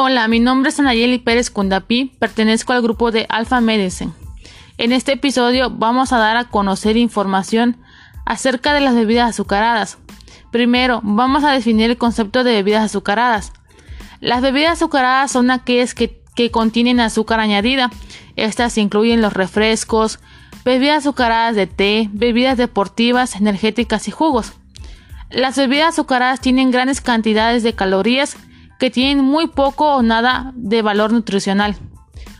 Hola, mi nombre es Anayeli Pérez Cundapí, pertenezco al grupo de Alpha Medicine. En este episodio vamos a dar a conocer información acerca de las bebidas azucaradas. Primero, vamos a definir el concepto de bebidas azucaradas. Las bebidas azucaradas son aquellas que, que contienen azúcar añadida. Estas incluyen los refrescos, bebidas azucaradas de té, bebidas deportivas, energéticas y jugos. Las bebidas azucaradas tienen grandes cantidades de calorías que tienen muy poco o nada de valor nutricional.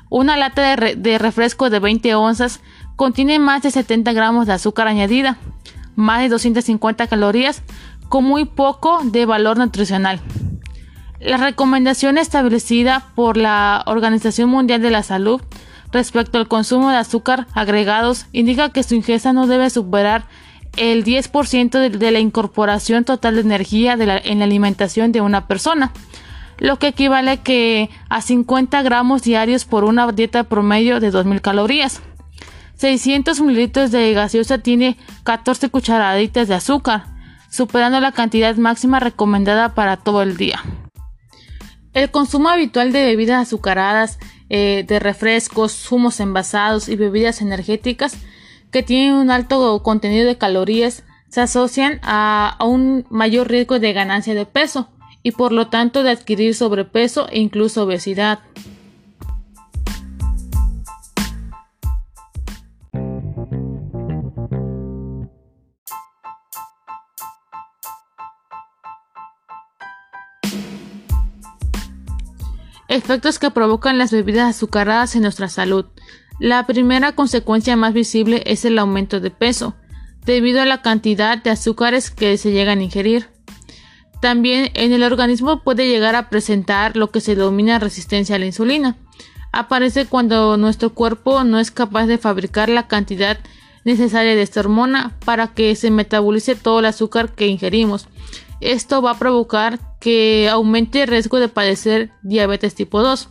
Una lata de, refresco de 20 onzas contiene más de 70 gramos de azúcar añadida, más de 250 calorías, con muy poco de valor nutricional. La recomendación establecida por la Organización Mundial de la Salud respecto al consumo de azúcar agregados indica que su ingesta no debe superar el 10% de, la incorporación total de energía en la alimentación de una persona lo que equivale a 50 gramos diarios por una dieta promedio de 2.000 calorías. 600 mililitros de gaseosa tiene 14 cucharaditas de azúcar, superando la cantidad máxima recomendada para todo el día. El consumo habitual de bebidas azucaradas, eh, de refrescos, zumos envasados y bebidas energéticas que tienen un alto contenido de calorías se asocian a un mayor riesgo de ganancia de peso y por lo tanto de adquirir sobrepeso e incluso obesidad. Efectos que provocan las bebidas azucaradas en nuestra salud. La primera consecuencia más visible es el aumento de peso, debido a la cantidad de azúcares que se llegan a ingerir. También en el organismo puede llegar a presentar lo que se denomina resistencia a la insulina. Aparece cuando nuestro cuerpo no es capaz de fabricar la cantidad necesaria de esta hormona para que se metabolice todo el azúcar que ingerimos. Esto va a provocar que aumente el riesgo de padecer diabetes tipo 2.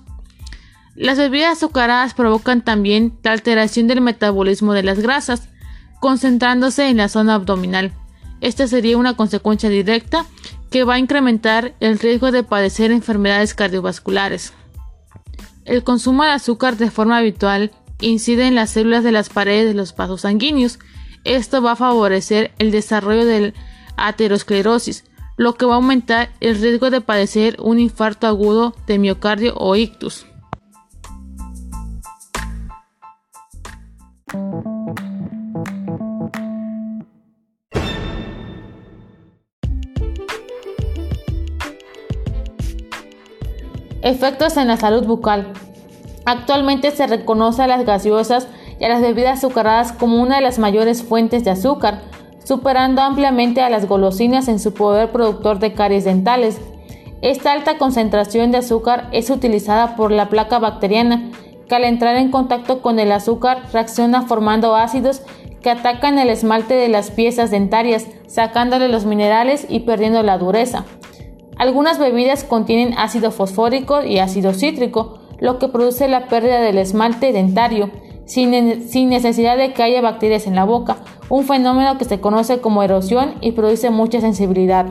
Las bebidas azucaradas provocan también la alteración del metabolismo de las grasas, concentrándose en la zona abdominal. Esta sería una consecuencia directa que va a incrementar el riesgo de padecer enfermedades cardiovasculares. El consumo de azúcar de forma habitual incide en las células de las paredes de los vasos sanguíneos. Esto va a favorecer el desarrollo de aterosclerosis, lo que va a aumentar el riesgo de padecer un infarto agudo de miocardio o ictus. Efectos en la salud bucal. Actualmente se reconoce a las gaseosas y a las bebidas azucaradas como una de las mayores fuentes de azúcar, superando ampliamente a las golosinas en su poder productor de caries dentales. Esta alta concentración de azúcar es utilizada por la placa bacteriana, que al entrar en contacto con el azúcar reacciona formando ácidos que atacan el esmalte de las piezas dentarias, sacándole los minerales y perdiendo la dureza. Algunas bebidas contienen ácido fosfórico y ácido cítrico, lo que produce la pérdida del esmalte dentario, sin, necesidad de que haya bacterias en la boca, un fenómeno que se conoce como erosión y produce mucha sensibilidad.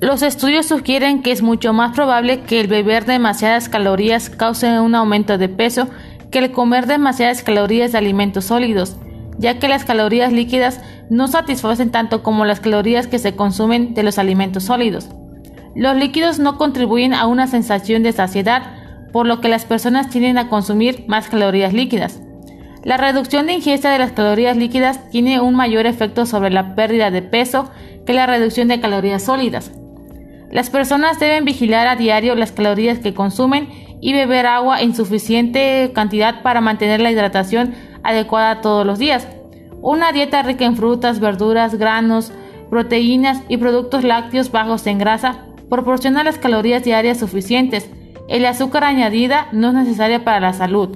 Los estudios sugieren que es mucho más probable que el beber demasiadas calorías cause un aumento de peso que el comer demasiadas calorías de alimentos sólidos, ya que las calorías líquidas no satisfacen tanto como las calorías que se consumen de los alimentos sólidos. Los líquidos no contribuyen a una sensación de saciedad, por lo que las personas tienden a consumir más calorías líquidas. La reducción de ingesta de las calorías líquidas tiene un mayor efecto sobre la pérdida de peso que la reducción de calorías sólidas. Las personas deben vigilar a diario las calorías que consumen y beber agua en suficiente cantidad para mantener la hidratación adecuada todos los días. Una dieta rica en frutas, verduras, granos, proteínas y productos lácteos bajos en grasa proporciona las calorías diarias suficientes. El azúcar añadida no es necesaria para la salud.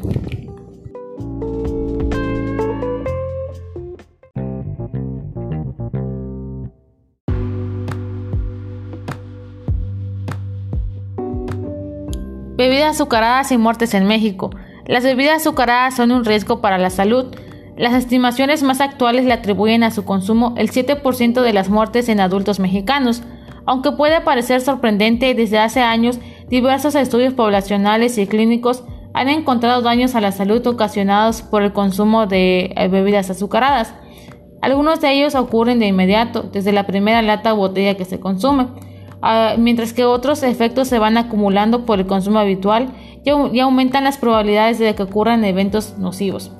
Bebidas azucaradas y muertes en México. Las bebidas azucaradas son un riesgo para la salud. Las estimaciones más actuales le atribuyen a su consumo el 7% de las muertes en adultos mexicanos, aunque puede parecer sorprendente, desde hace años diversos estudios poblacionales y clínicos han encontrado daños a la salud ocasionados por el consumo de eh, bebidas azucaradas. Algunos de ellos ocurren de inmediato, desde la primera lata o botella que se consume, mientras que otros efectos se van acumulando por el consumo habitual y aumentan las probabilidades de que ocurran eventos nocivos.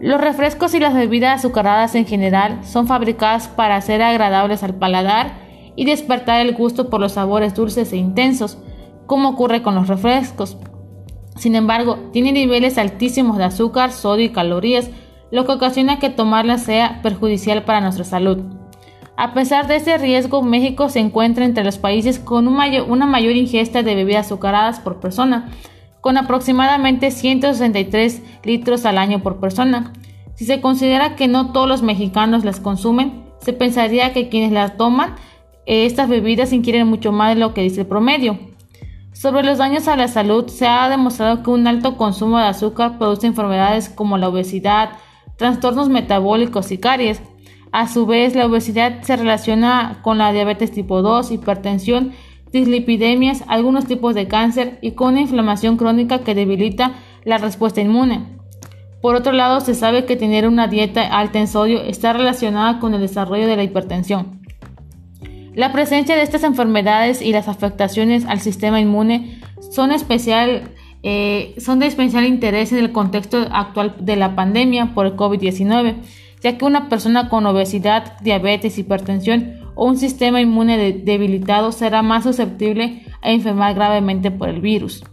Los refrescos y las bebidas azucaradas en general son fabricadas para ser agradables al paladar y despertar el gusto por los sabores dulces e intensos, como ocurre con los refrescos. Sin embargo, tienen niveles altísimos de azúcar, sodio y calorías, lo que ocasiona que tomarlas sea perjudicial para nuestra salud. A pesar de este riesgo, México se encuentra entre los países con una mayor ingesta de bebidas azucaradas por persona, con aproximadamente 163 litros al año por persona. Si se considera que no todos los mexicanos las consumen, se pensaría que quienes las toman eh, estas bebidas ingieren mucho más de lo que dice el promedio. Sobre los daños a la salud, se ha demostrado que un alto consumo de azúcar produce enfermedades como la obesidad, trastornos metabólicos y caries. A su vez, la obesidad se relaciona con la diabetes tipo 2, hipertensión dislipidemias, algunos tipos de cáncer y con una inflamación crónica que debilita la respuesta inmune. Por otro lado, se sabe que tener una dieta alta en sodio está relacionada con el desarrollo de la hipertensión. La presencia de estas enfermedades y las afectaciones al sistema inmune son, especial, eh, son de especial interés en el contexto actual de la pandemia por el COVID-19, ya que una persona con obesidad, diabetes, hipertensión o un sistema inmune debilitado será más susceptible a enfermar gravemente por el virus.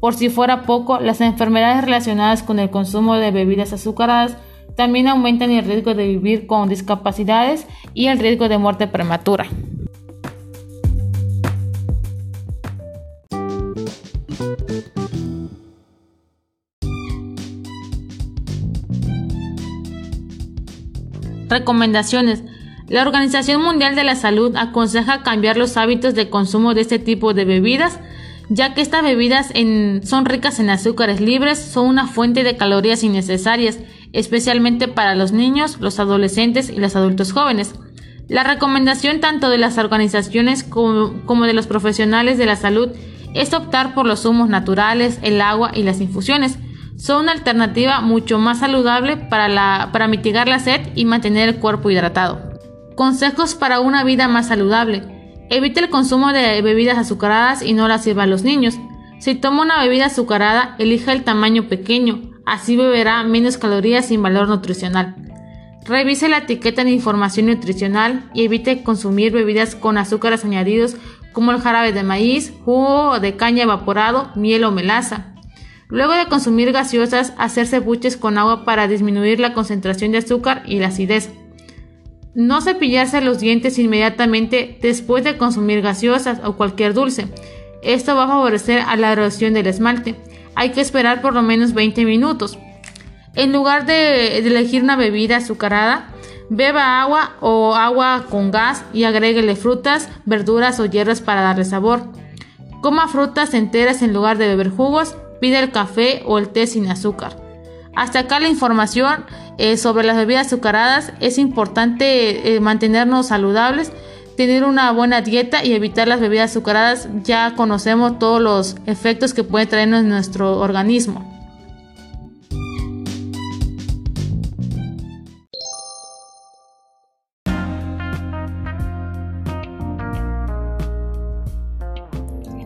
Por si fuera poco, las enfermedades relacionadas con el consumo de bebidas azucaradas también aumentan el riesgo de vivir con discapacidades y el riesgo de muerte prematura. Recomendaciones. La Organización Mundial de la Salud aconseja cambiar los hábitos de consumo de este tipo de bebidas, ya que estas bebidas son ricas en azúcares libres, son una fuente de calorías innecesarias, especialmente para los niños, los adolescentes y los adultos jóvenes. La recomendación tanto de las organizaciones como, de los profesionales de la salud es optar por los zumos naturales, el agua y las infusiones. Son una alternativa mucho más saludable para, para mitigar la sed y mantener el cuerpo hidratado. Consejos para una vida más saludable. Evite el consumo de bebidas azucaradas y no las sirva a los niños. Si toma una bebida azucarada, elija el tamaño pequeño, así beberá menos calorías sin valor nutricional. Revise la etiqueta de información nutricional y evite consumir bebidas con azúcares añadidos como el jarabe de maíz, jugo de caña evaporado, miel o melaza. Luego de consumir gaseosas, hacerse buches con agua para disminuir la concentración de azúcar y la acidez. No cepillarse los dientes inmediatamente después de consumir gaseosas o cualquier dulce. Esto va a favorecer a la erosión del esmalte. Hay que esperar por lo menos 20 minutos. En lugar de, elegir una bebida azucarada, beba agua o agua con gas y agréguele frutas, verduras o hierbas para darle sabor. Coma frutas enteras en lugar de beber jugos, el café o el té sin azúcar. Hasta acá la información eh, sobre las bebidas azucaradas. Es importante eh, mantenernos saludables, tener una buena dieta y evitar las bebidas azucaradas. Ya conocemos todos los efectos que puede traer en nuestro organismo.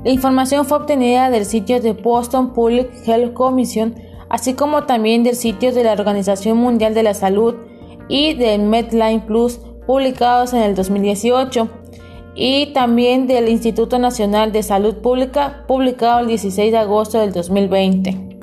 La información fue obtenida del sitio de Boston Public Health Commission así como también del sitio de la Organización Mundial de la Salud y del Medline Plus publicados en el 2018 y también del Instituto Nacional de Salud Pública publicado el 16 de agosto del 2020.